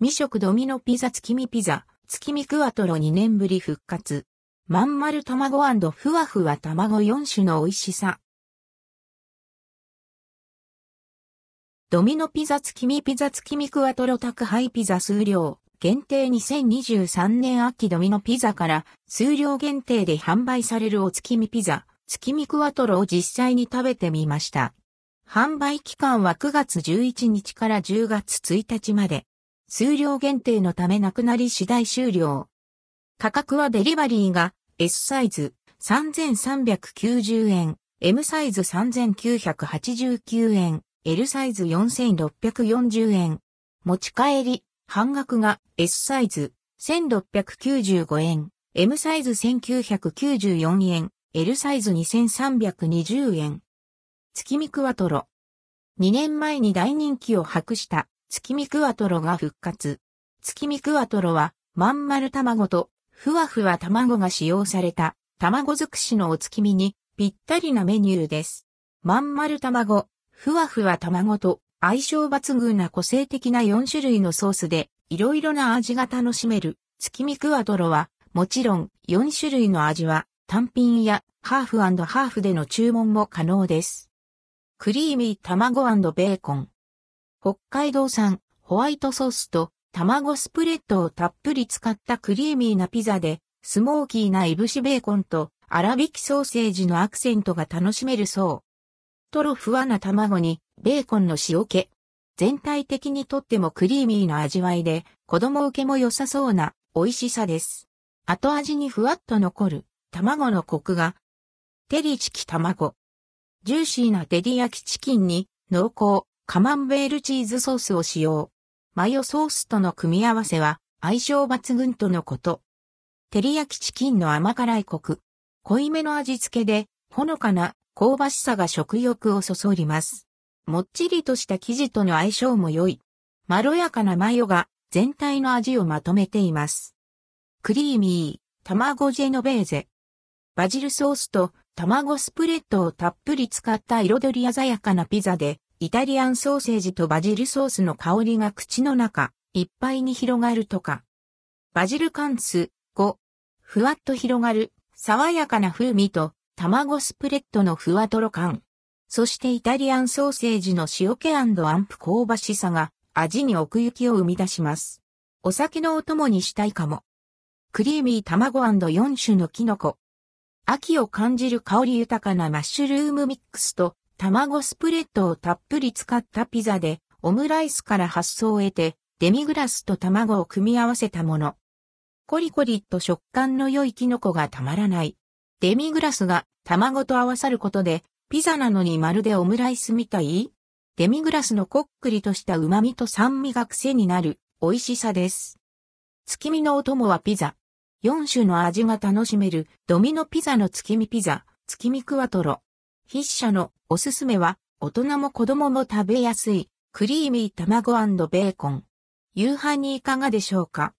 未食ドミノピザ月見ピザ、月見クワトロ2年ぶり復活。まん丸卵ふわふわ卵4種の美味しさ。ドミノピザ月見ピザ月見クワトロ宅配ピザ数量。限定2023年秋ドミノピザから数量限定で販売されるお月見ピザ、月見クワトロを実際に食べてみました。販売期間は9月11日から10月1日まで。数量限定のためなくなり次第終了。価格はデリバリーが S サイズ3390円、M サイズ3989円、L サイズ4640円。持ち帰り、半額が S サイズ1695円、M サイズ1994円、L サイズ2320円。月見クワトロ。2年前に大人気を博した月見クワトロが復活。月見クワトロは、まん丸卵と、ふわふわ卵が使用された、卵尽くしのお月見に、ぴったりなメニューです。まん丸卵、ふわふわ卵と、相性抜群な個性的な4種類のソースで、いろいろな味が楽しめる、月見クワトロは、もちろん、4種類の味は、単品や、ハーフハーフでの注文も可能です。クリーミー卵ベーコン。北海道産ホワイトソースと卵スプレッドをたっぷり使ったクリーミーなピザで、スモーキーないぶしベーコンと粗挽きソーセージのアクセントが楽しめるそう。トロふわな卵にベーコンの塩気。全体的にとってもクリーミーな味わいで、子供受けも良さそうな美味しさです。後味にふわっと残る卵のコクが。テリチキ卵。ジューシーなデディ焼きチキンに濃厚、カマンベールチーズソースを使用。マヨソースとの組み合わせは相性抜群とのこと。照り焼きチキンの甘辛いコク。濃いめの味付けで、ほのかな香ばしさが食欲をそそります。もっちりとした生地との相性も良い。まろやかなマヨが全体の味をまとめています。クリーミー、卵ジェノベーゼ。バジルソースと卵スプレッドをたっぷり使った彩り鮮やかなピザで、イタリアンソーセージとバジルソースの香りが口の中いっぱいに広がるとか。バジルカンス5。ふわっと広がる爽やかな風味と卵スプレッドのふわとろ感。そしてイタリアンソーセージの塩気アンプ香ばしさが味に奥行きを生み出します。お酒のお供にしたいかも。クリーミー卵 &4 種のキノコ。秋を感じる香り豊かなマッシュルームミックスと卵スプレッドをたっぷり使ったピザで、オムライスから発想を得て、デミグラスと卵を組み合わせたもの。コリコリと食感の良いキノコがたまらない。デミグラスが卵と合わさることで、ピザなのにまるでオムライスみたい？デミグラスのこっくりとした旨味と酸味が癖になる美味しさです。月見のお供はピザ。4種の味が楽しめるドミノピザの月見ピザ、月見クワトロ。筆者のおすすめは、大人も子供も食べやすい、クリーミー卵ベーコン。夕飯にいかがでしょうか？